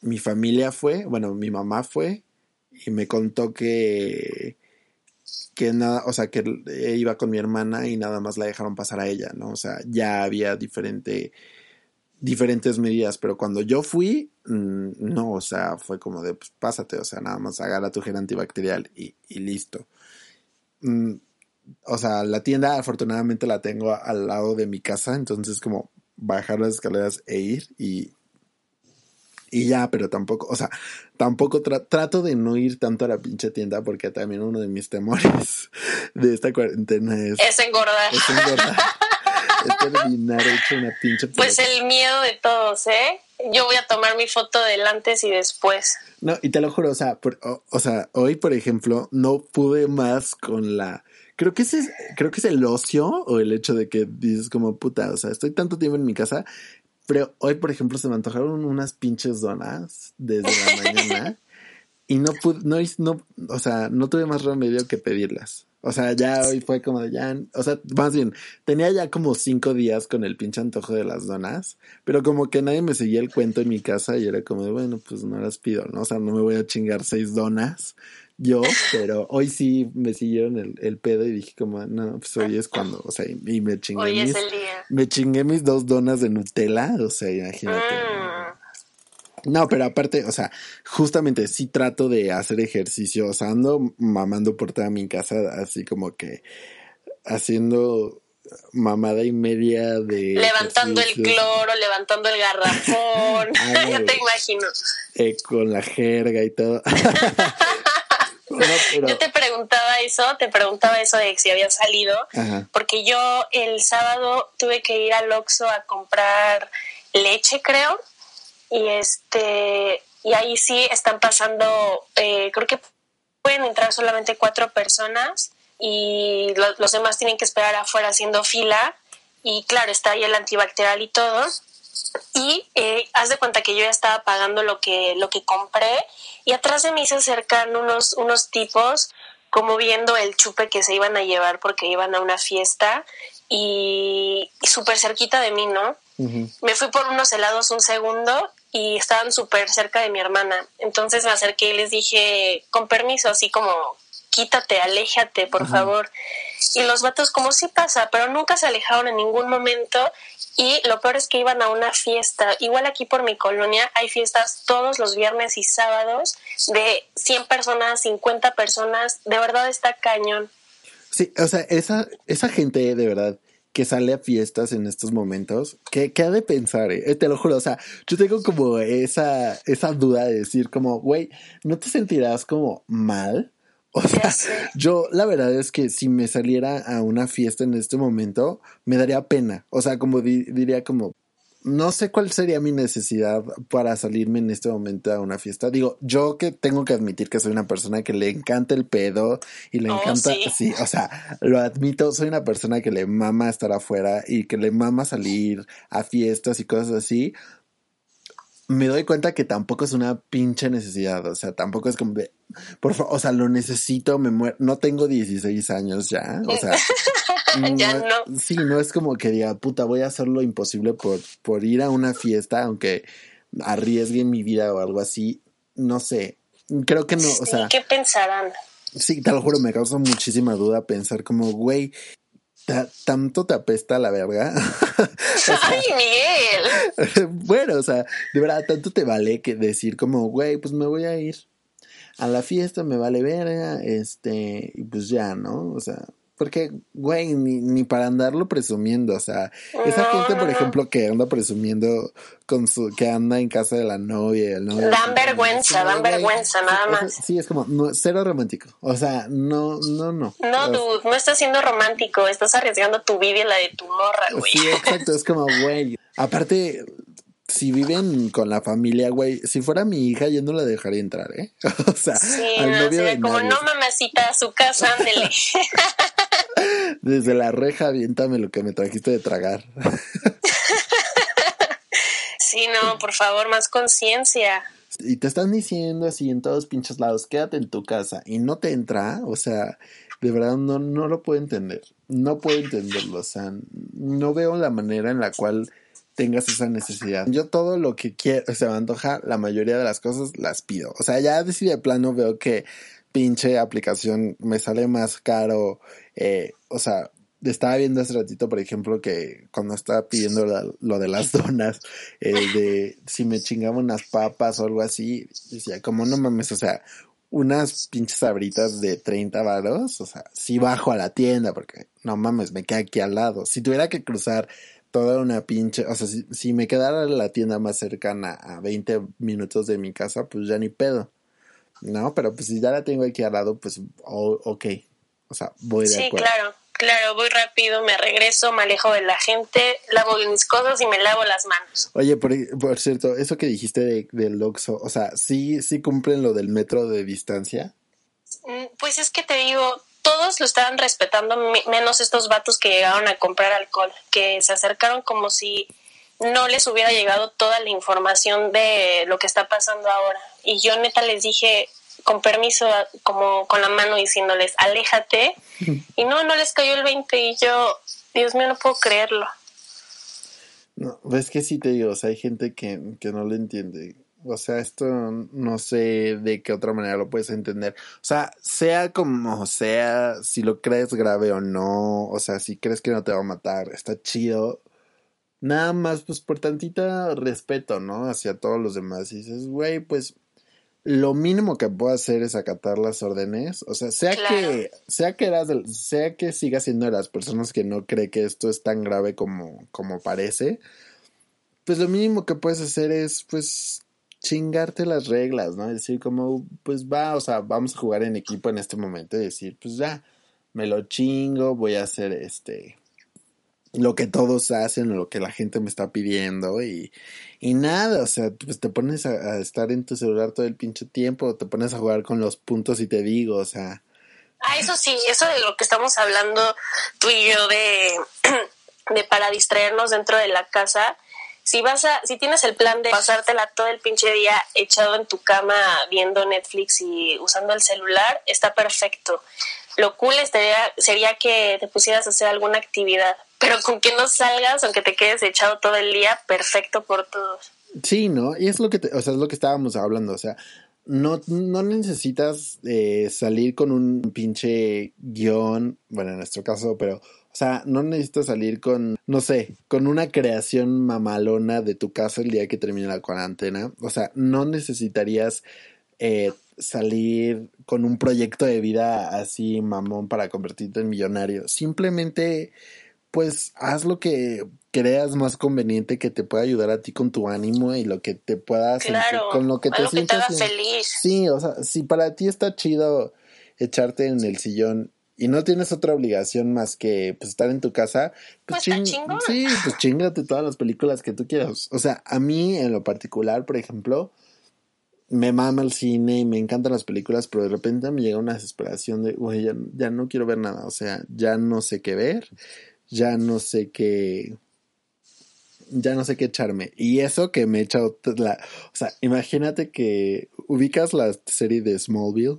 mi familia fue, bueno, mi mamá fue y me contó que que nada, o sea, que iba con mi hermana y nada más la dejaron pasar a ella, ¿no? O sea, ya había diferente diferentes medidas, pero cuando yo fui, mm, no, o sea, fue como de, pues pásate, o sea, nada más agarra tu gel antibacterial y, y listo. Mm, o sea, la tienda afortunadamente la tengo al lado de mi casa, entonces como bajar las escaleras e ir y, y ya, pero tampoco, o sea, tampoco trato de no ir tanto a la pinche tienda porque también uno de mis temores de esta cuarentena es... Es engordar. Es engordar. Pues el miedo de todos, ¿eh? Yo voy a tomar mi foto del antes y después. No, y te lo juro, o sea, o, sea, hoy, por ejemplo, no pude más con la... Creo que, ese es, creo que es el ocio o el hecho de que dices como puta, o sea, estoy tanto tiempo en mi casa, pero hoy, por ejemplo, se me antojaron unas pinches donas desde la mañana y no pude, no, no, o sea, no tuve más remedio que pedirlas. O sea, ya hoy fue como de ya, o sea, más bien, tenía ya como cinco días con el pinche antojo de las donas, pero como que nadie me seguía el cuento en mi casa y era como de, bueno, pues no las pido, ¿no? O sea, no me voy a chingar seis donas yo, pero hoy sí me siguieron el, el pedo y dije como, no, pues hoy es cuando, o sea, y, me chingué mis, me chingué mis dos donas de Nutella, o sea, imagínate. Mm. No, pero aparte, o sea, justamente sí trato de hacer ejercicio, o sea, ando mamando por toda mi casa, así como que haciendo mamada y media de... Levantando el cloro, levantando el garrafón, ya te imagino. Eh, con la jerga y todo. Yo te preguntaba eso, te preguntaba eso de si había salido, porque yo el sábado tuve que ir al Oxxo a comprar leche, creo, y este y ahí sí están pasando, eh, creo que pueden entrar solamente cuatro personas y los demás tienen que esperar afuera haciendo fila y claro, está ahí el antibacterial y todo. Y eh, haz de cuenta que yo ya estaba pagando lo que, lo que compré y atrás de mí se acercan unos, unos tipos como viendo el chupe que se iban a llevar porque iban a una fiesta y, súper cerquita de mí, ¿no? Me fui por unos helados un segundo y estaban súper cerca de mi hermana. Entonces me acerqué y les dije, con permiso, así como quítate, aléjate, por favor. Y los vatos, como sí pasa, pero nunca se alejaron en ningún momento. Y lo peor es que iban a una fiesta. Igual aquí por mi colonia hay fiestas todos los viernes y sábados de 100 personas, 50 personas. De verdad está cañón. Sí, o sea, esa, esa gente de verdad que sale a fiestas en estos momentos, ¿qué, qué ha de pensar? Eh? Te lo juro, o sea, yo tengo como esa, esa duda de decir como, güey, ¿no te sentirás como mal? O sea, yo la verdad es que si me saliera a una fiesta en este momento, me daría pena. O sea, como diría como, no sé cuál sería mi necesidad para salirme en este momento a una fiesta. Digo, yo que tengo que admitir que soy una persona que le encanta el pedo y le oh, encanta, sí. o sea, lo admito, soy una persona que le mama estar afuera y que le mama salir a fiestas y cosas así me doy cuenta que tampoco es una pinche necesidad, o sea, tampoco es como de, por favor, o sea, lo necesito, me muero, no tengo 16 años ya, o sea, ya no. Sí, no es como que diga, puta, voy a hacer lo imposible por, por ir a una fiesta, aunque arriesgue mi vida o algo así, no sé, creo que no, o sea. ¿Qué pensarán? Sí, te lo juro, me causa muchísima duda pensar como, güey, tanto te apesta la verga. ¡Ay, Miguel! bueno, o sea, de verdad, tanto te vale que decir como, güey, pues me voy a ir a la fiesta, me vale verga, este, y pues ya, ¿no? O sea, porque, güey, ni, ni para andarlo presumiendo, o sea, esa gente, por ejemplo, que anda presumiendo con su, que anda en casa de la novia, el novio. Dan vergüenza, dan vergüenza, nada más. Sí, es como, no, cero romántico, o sea, no, no, no. No, dude, no estás siendo romántico, estás arriesgando tu vida y la de tu morra, güey. Sí, exacto, es como, güey, aparte, si viven con la familia, güey, si fuera mi hija, yo no la dejaría entrar, ¿eh? o sea, al novio de como no mamacita a su casa, ándele. Desde la reja, aviéntame lo que me trajiste de tragar. sí, no, por favor, más conciencia. Y te están diciendo así en todos pinches lados, quédate en tu casa y no te entra, o sea, de verdad no, no lo puedo entender. No puedo entenderlo, o sea, no veo la manera en la cual tengas esa necesidad. Yo todo lo que quiero, se me antoja, la mayoría de las cosas las pido. O sea, ya de de plano veo que pinche aplicación me sale más caro. Eh, o sea, estaba viendo hace ratito, por ejemplo, que cuando estaba pidiendo lo de las donas, de si me chingaba unas papas o algo así, decía, como no mames, o sea, unas pinches sabritas de 30 varos, o sea, si bajo a la tienda, porque no mames, me queda aquí al lado. Si tuviera que cruzar toda una pinche, o sea, si, me quedara la tienda más cercana a 20 minutos de mi casa, pues ya ni pedo. No, pero pues si ya la tengo aquí al lado, pues ok. O sea, voy de acuerdo. Sí, claro, claro, voy rápido, me regreso, me alejo de la gente, lavo mis cosas y me lavo las manos. Oye, por, por cierto, eso que dijiste de, del Oxxo, o sea, ¿sí, ¿sí cumplen lo del metro de distancia? Mm, pues es que te digo, todos lo estaban respetando, menos estos vatos que llegaron a comprar alcohol, que se acercaron como si no les hubiera llegado toda la información de lo que está pasando ahora. Y yo neta les dije, con permiso, como con la mano diciéndoles, aléjate. Y no, no les cayó el 20 y yo, Dios mío, no puedo creerlo. No, ves que sí te digo, o sea, hay gente que, que no lo entiende. O sea, esto no sé de qué otra manera lo puedes entender. O sea, sea como sea, si lo crees grave o no, o sea, si crees que no te va a matar, está chido. nada más pues por tantita respeto, ¿no? Hacia todos los demás. Y dices, güey, pues lo mínimo que puedo hacer es acatar las órdenes. O sea, sea que, sea que eras, sea que sigas siendo de las personas que no cree que esto es tan grave como, como parece, pues lo mínimo que puedes hacer es, pues, chingarte las reglas, ¿no? Decir como, pues va, o sea, vamos a jugar en equipo en este momento y decir, pues ya, me lo chingo, voy a hacer este, lo que todos hacen lo que la gente me está pidiendo y, y nada, o sea, pues te pones a, estar en tu celular todo el pinche tiempo, te pones a jugar con los puntos y te digo, o sea. Ah, eso sí, eso de lo que estamos hablando tú y yo de, de para distraernos dentro de la casa. Si vas a, si tienes el plan de pasártela todo el pinche día echado en tu cama viendo Netflix y usando el celular, está perfecto. Lo cool sería, sería que te pusieras a hacer alguna actividad pero con que no salgas, aunque te quedes echado todo el día, perfecto por todos. Sí, ¿no? Y es lo que, o sea, es lo que estábamos hablando, o sea, no, no necesitas eh, salir con un pinche guion, bueno, en nuestro caso, pero, o sea, no necesitas salir con, no sé, con una creación mamalona de tu casa el día que termine la cuarentena. O sea, no necesitarías eh, salir con un proyecto de vida así mamón para convertirte en millonario. Simplemente pues haz lo que creas más conveniente que te pueda ayudar a ti con tu ánimo y lo que te pueda hacer con lo que te sientas feliz. Sí, o sea, si para ti está chido echarte en el sillón y no tienes otra obligación más que pues, estar en tu casa, pues, pues sí, pues chingate todas las películas que tú quieras. O sea, a mí en lo particular, por ejemplo, me mama el cine y me encantan las películas, pero de repente me llega una desesperación de, güey, ya, ya no quiero ver nada, o sea, ya no sé qué ver ya no sé qué, ya no sé qué echarme. Y eso que me he echado la, o sea, imagínate que ubicas la serie de Smallville.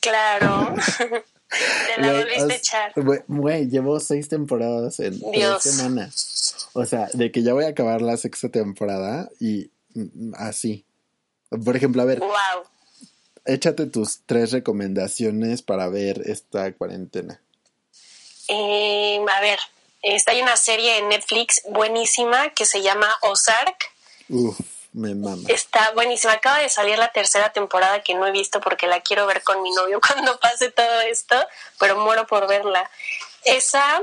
Claro. Te la volviste a echar. Güey, llevo seis temporadas en tres semanas. O sea, de que ya voy a acabar la sexta temporada y mm, así. Por ejemplo, a ver. Wow. Échate tus tres recomendaciones para ver esta cuarentena. Eh, a ver, Está hay una serie en Netflix buenísima que se llama Ozark. Uf, me mama. Está buenísima. Acaba de salir la tercera temporada que no he visto porque la quiero ver con mi novio cuando pase todo esto, pero muero por verla. Esa,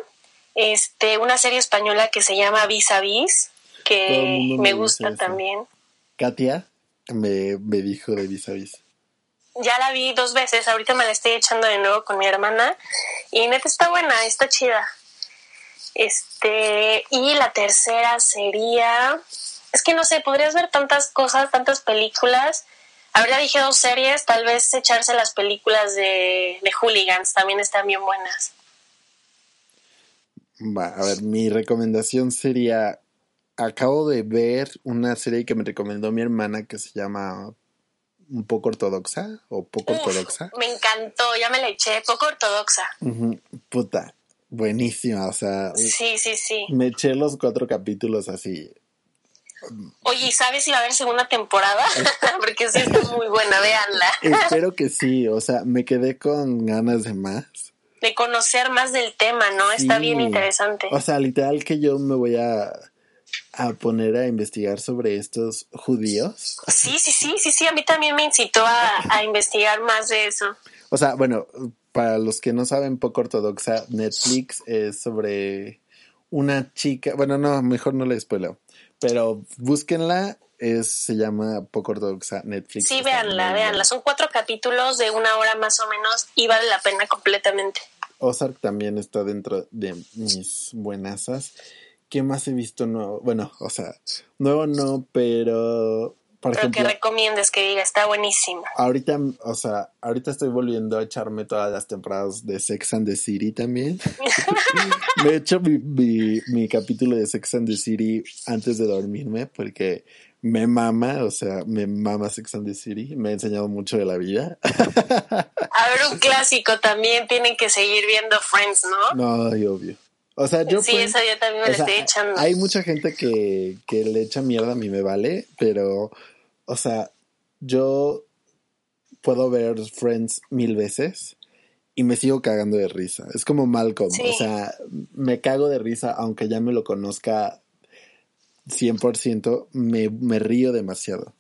este, una serie española que se llama Vis a Vis, que me, gusta también. Katia me, me dijo de Vis a Vis ya la vi dos veces, ahorita me la estoy echando de nuevo con mi hermana y neta está buena, está chida. Este, y la tercera sería, es que no sé, podrías ver tantas cosas, tantas películas. Habría dije dos series, tal vez echarse las películas de, de Hooligans, también están bien buenas. Va, a ver, mi recomendación sería, acabo de ver una serie que me recomendó mi hermana que se llama un poco ortodoxa o poco ortodoxa. Me encantó, ya me la eché, poco ortodoxa. puta, buenísima, o sea. Sí, sí, sí. Me eché los cuatro capítulos así. Oye, ¿sabes si va a haber segunda temporada? Porque sí está muy buena, véanla. Espero que sí, o sea, me quedé con ganas de más. De conocer más del tema, ¿no? Está bien interesante. O sea, literal que yo me voy a, a poner a investigar sobre estos judíos. Sí, sí, sí, sí, sí, a mí también me incitó a, a investigar más de eso. O sea, bueno, para los que no saben poco ortodoxa, Netflix es sobre una chica, bueno, no, mejor no le spoilo, pero búsquenla, es, se llama poco ortodoxa Netflix. Sí, véanla, véanla, son cuatro capítulos de una hora más o menos y vale la pena completamente. Ozark también está dentro de mis buenasas. ¿Qué más he visto nuevo? Bueno, o sea, nuevo no, pero por Pero que recomiendes que diga, está buenísimo. Ahorita, o sea, ahorita estoy volviendo a echarme todas las temporadas de Sex and the City también. me he hecho mi, mi, capítulo de Sex and the City antes de dormirme porque me mama, o sea, me mama Sex and the City. Me ha enseñado mucho de la vida. a ver, un clásico también, tienen que seguir viendo Friends, ¿no? No, obvio. O sea, yo. Sí, eso yo también me lo estoy echando. Hay mucha gente que, que le echa mierda a mí me vale, pero, o sea, yo puedo ver Friends mil veces y me sigo cagando de risa. Es como Malcolm. O sea, me cago de risa aunque ya me lo conozca 100% me, me río demasiado.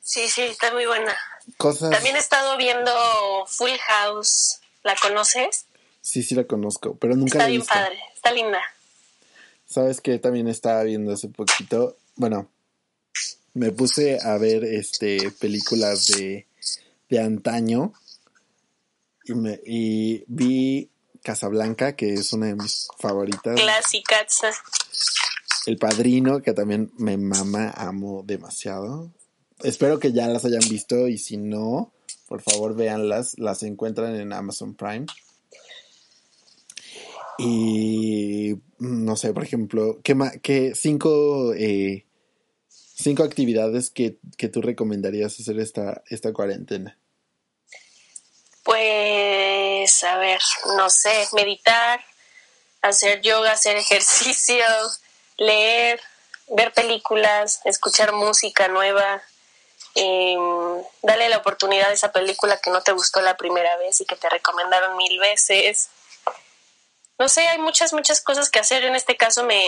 Sí, sí, está muy buena. Cosas... También he estado viendo Full House. ¿La conoces? Sí, sí la conozco, pero nunca está la he bien visto. padre, está linda. ¿Sabes qué? También estaba viendo hace poquito. Bueno, me puse a ver este películas de, de antaño y, me, y vi Casablanca, que es una de mis favoritas. Clásicas. El Padrino, que también me mama, amo demasiado. Espero que ya las hayan visto y si no, por favor véanlas. Las encuentran en Amazon Prime. Y no sé, por ejemplo, ¿qué, ma- qué cinco, eh, cinco actividades que, que tú recomendarías hacer esta, esta cuarentena? Pues, a ver, no sé, meditar, hacer yoga, hacer ejercicio, leer, ver películas, escuchar música nueva, eh, darle la oportunidad a esa película que no te gustó la primera vez y que te recomendaron mil veces. No sé, hay muchas, muchas cosas que hacer. En este caso me,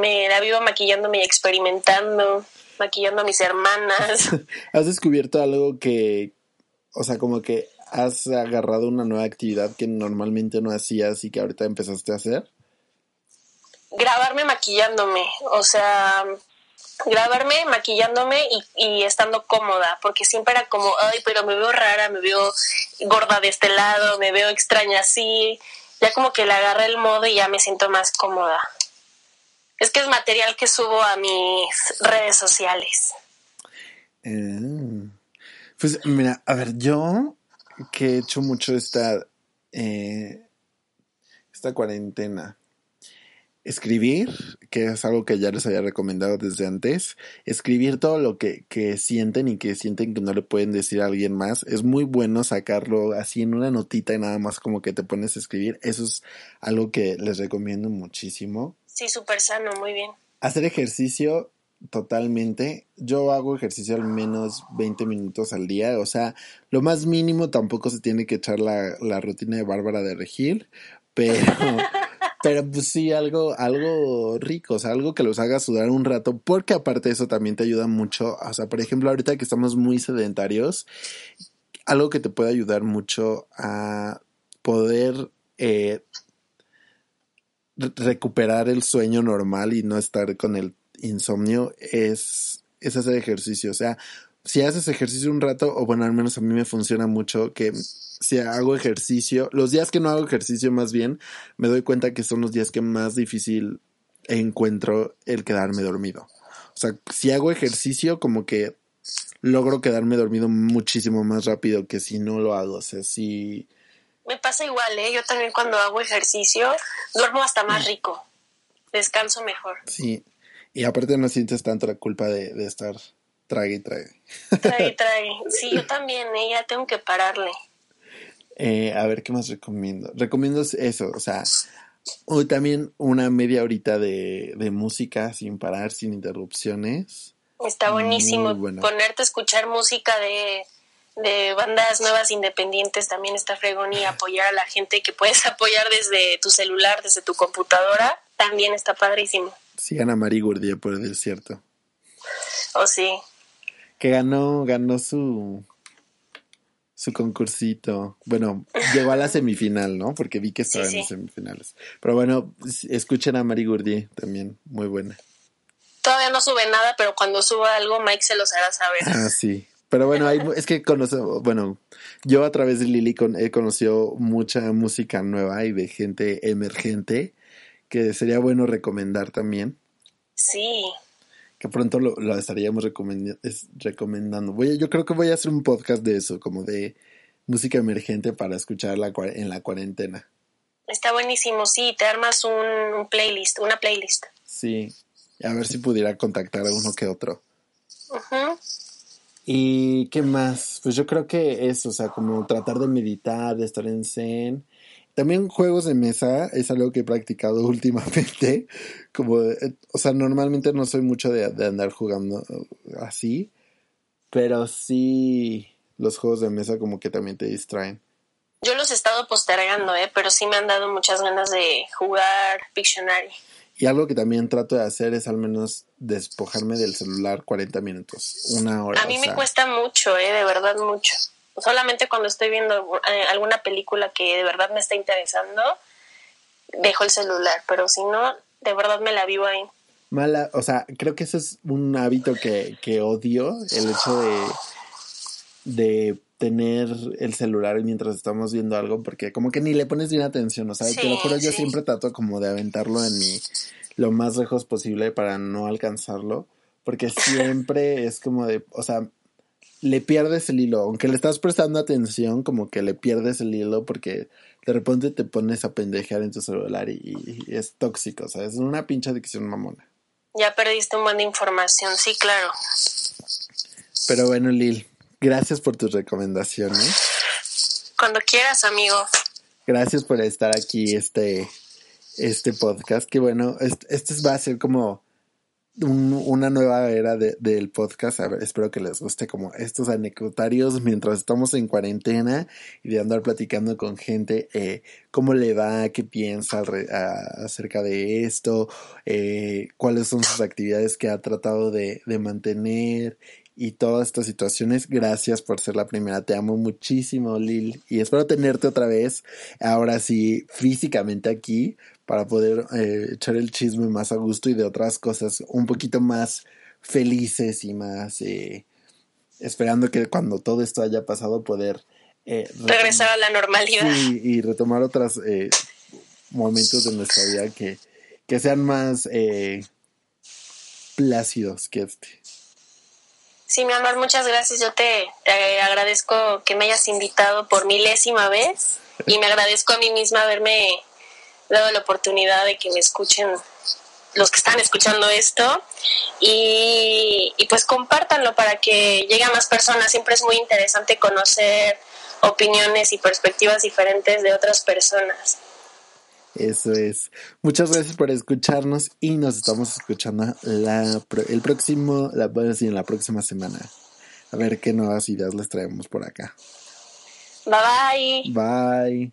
me la vivo maquillándome y experimentando, maquillando a mis hermanas. ¿Has descubierto algo que, o sea, como que has agarrado una nueva actividad que normalmente no hacías y que ahorita empezaste a hacer? grabarme maquillándome, o sea, grabarme maquillándome y, y estando cómoda, porque siempre era como, ay, pero me veo rara, me veo gorda de este lado, me veo extraña así, ya como que le agarré el modo y ya me siento más cómoda. Es que es material que subo a mis redes sociales. Ah. Pues mira, a ver, yo que he hecho mucho esta, eh, esta cuarentena. Escribir, que es algo que ya les había recomendado desde antes, escribir todo lo que, que sienten y que sienten que no le pueden decir a alguien más, es muy bueno sacarlo así en una notita y nada más como que te pones a escribir, eso es algo que les recomiendo muchísimo. Sí, súper sano, muy bien. Hacer ejercicio totalmente. Yo hago ejercicio al menos 20 minutos al día. O sea, lo más mínimo tampoco se tiene que echar la, la rutina de Bárbara de Regil. Pero, pero pues sí, algo, algo rico, o sea, algo que los haga sudar un rato, porque aparte de eso también te ayuda mucho. O sea, por ejemplo, ahorita que estamos muy sedentarios, algo que te puede ayudar mucho a poder eh, recuperar el sueño normal y no estar con el insomnio es, es hacer ejercicio. O sea, si haces ejercicio un rato, o bueno, al menos a mí me funciona mucho que si hago ejercicio, los días que no hago ejercicio más bien, me doy cuenta que son los días que más difícil encuentro el quedarme dormido. O sea, si hago ejercicio, como que logro quedarme dormido muchísimo más rápido que si no lo hago. O sea, si... Me pasa igual, ¿eh? Yo también cuando hago ejercicio duermo hasta más rico. Descanso mejor. Sí. Y aparte no sientes tanto la culpa de, de estar trague y trague. Trae, trae. Sí, yo también, ¿eh? Ya tengo que pararle. Eh, a ver, ¿qué más recomiendo? Recomiendo eso, o sea, o también una media horita de, de música sin parar, sin interrupciones. Está buenísimo. Bueno. Ponerte a escuchar música de, de bandas nuevas independientes también está fregón y apoyar a la gente que puedes apoyar desde tu celular, desde tu computadora, también está padrísimo. Sigan a Mari Gurdia por el desierto. O sí. Que ganó, ganó su su concursito. Bueno, llegó a la semifinal, ¿no? Porque vi que estaba Sí, en las sí. semifinales. Pero bueno, escuchen a Mari Gurdia también, muy buena. Todavía no sube nada, pero cuando suba algo, Mike se los hará saber. Ah, sí. Pero bueno, hay, es que conozco, bueno, yo a través de Lili con, he conocido mucha música nueva y de gente emergente que sería bueno recomendar también, Sí. que pronto lo, lo estaríamos es- recomendando. Voy, a- yo creo que voy a hacer un podcast de eso, como de música emergente para escuchar la, cua- en la cuarentena. Está buenísimo, sí, te armas un, un playlist, una playlist. Sí, a ver si pudiera contactar a uno que otro. Ujú. ¿Y qué más? Pues yo creo que eso, o sea, como tratar de meditar, de estar en zen. También juegos de mesa es algo que he practicado últimamente. Como, eh, o sea, normalmente no soy mucho de, de andar jugando eh, así, pero sí los juegos de mesa como que también te distraen. Yo los he estado postergando, ¿eh? pero sí me han dado muchas ganas de jugar Pictionary. Y algo que también trato de hacer es al menos despojarme del celular 40 minutos, una hora. A mí me cuesta mucho, eh, de verdad mucho. Solamente cuando estoy viendo eh, alguna película que de verdad me está interesando, dejo el celular, pero si no, de verdad me la vivo ahí. Mala, o sea, creo que ese es un hábito que, que odio, el hecho de, de tener el celular mientras estamos viendo algo, porque como que ni le pones bien atención, o sea, te lo juro, yo siempre trato como de aventarlo en mi, lo más lejos posible para no alcanzarlo, porque siempre es como de, o sea, le pierdes el hilo, aunque le estás prestando atención, como que le pierdes el hilo porque de repente te pones a pendejear en tu celular y, es tóxico, o sea, es una pinche adicción mamona. Ya perdiste un buen de información, sí, claro. Pero bueno, Lil, gracias por tus recomendaciones. Cuando quieras, amigo. Gracias por estar aquí este, este podcast, que bueno, este, este va a ser como una nueva era del podcast. A ver, espero que les guste como estos anecdotarios mientras estamos en cuarentena y de andar platicando con gente eh, cómo le va, qué piensa acerca de esto, eh, cuáles son sus actividades que ha tratado de, de mantener y todas estas situaciones. Gracias por ser la primera. Te amo muchísimo, Lil. Y espero tenerte otra vez, ahora sí, físicamente aquí, para poder eh, echar el chisme más a gusto y de otras cosas un poquito más felices y más eh, esperando que cuando todo esto haya pasado poder eh, regresar a la normalidad y retomar otros momentos de nuestra vida que, que sean más plácidos que este. Sí, mi amor, muchas gracias. Yo te, agradezco que me hayas invitado por milésima vez y me agradezco a mí misma haberme dado la oportunidad de que me escuchen los que están escuchando esto y, pues compártanlo para que llegue a más personas. Siempre es muy interesante conocer opiniones y perspectivas diferentes de otras personas. Eso es. Muchas gracias por escucharnos y nos estamos escuchando la, el próximo, la, en la próxima semana. A ver qué nuevas ideas les traemos por acá. Bye bye. Bye.